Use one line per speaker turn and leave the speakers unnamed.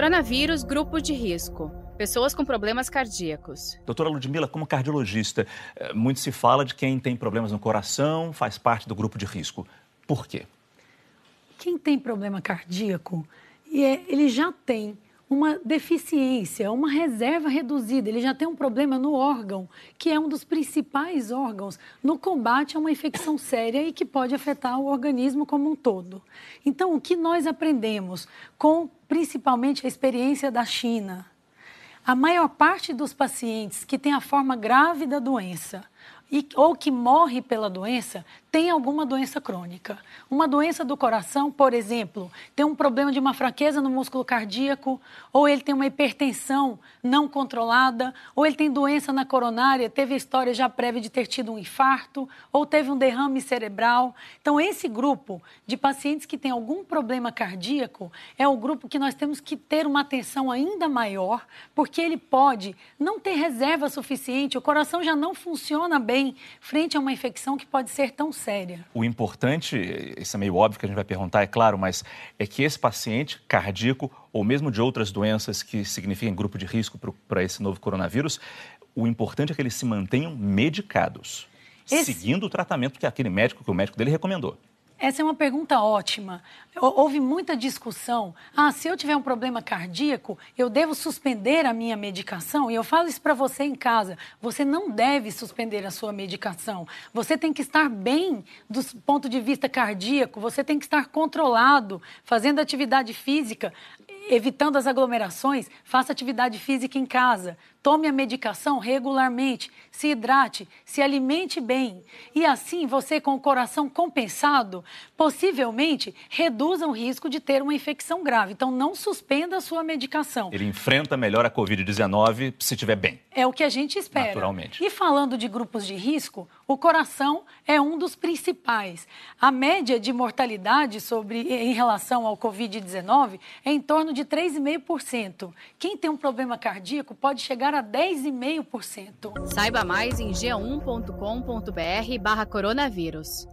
Coronavírus, grupo de risco. Pessoas com problemas cardíacos.
Doutora Ludmila, como cardiologista, eh, muito se fala de quem tem problemas no coração faz parte do grupo de risco. Por quê?
Quem tem problema cardíaco, é, ele já tem uma deficiência, uma reserva reduzida, ele já tem um problema no órgão, que é um dos principais órgãos no combate a uma infecção séria e que pode afetar o organismo como um todo. Então, o que nós aprendemos com principalmente a experiência da China, a maior parte dos pacientes que tem a forma grave da doença e, ou que morre pela doença tem alguma doença crônica. Uma doença do coração, por exemplo, tem um problema de uma fraqueza no músculo cardíaco, ou ele tem uma hipertensão não controlada, ou ele tem doença na coronária, teve a história já prévia de ter tido um infarto, ou teve um derrame cerebral. Então, esse grupo de pacientes que tem algum problema cardíaco é o grupo que nós temos que ter uma atenção ainda maior, porque ele pode não ter reserva suficiente, o coração já não funciona bem frente a uma infecção que pode ser tão séria.
O importante, isso é meio óbvio que a gente vai perguntar, é claro, mas é que esse paciente cardíaco ou mesmo de outras doenças que significam grupo de risco para esse novo coronavírus, o importante é que eles se mantenham medicados, esse... seguindo o tratamento que aquele médico, que o médico dele recomendou.
Essa é uma pergunta ótima. Houve muita discussão. Ah, se eu tiver um problema cardíaco, eu devo suspender a minha medicação? E eu falo isso para você em casa. Você não deve suspender a sua medicação. Você tem que estar bem do ponto de vista cardíaco, você tem que estar controlado, fazendo atividade física evitando as aglomerações, faça atividade física em casa, tome a medicação regularmente, se hidrate, se alimente bem. E assim, você com o coração compensado, possivelmente reduza o risco de ter uma infecção grave. Então, não suspenda a sua medicação.
Ele enfrenta melhor a Covid-19 se estiver bem.
É o que a gente espera.
Naturalmente.
E falando de grupos de risco, o coração é um dos principais. A média de mortalidade sobre, em relação ao Covid-19 é em torno de 3,5%. Quem tem um problema cardíaco pode chegar chegar a 10,5%.
Saiba mais em g1.com.br barra coronavírus.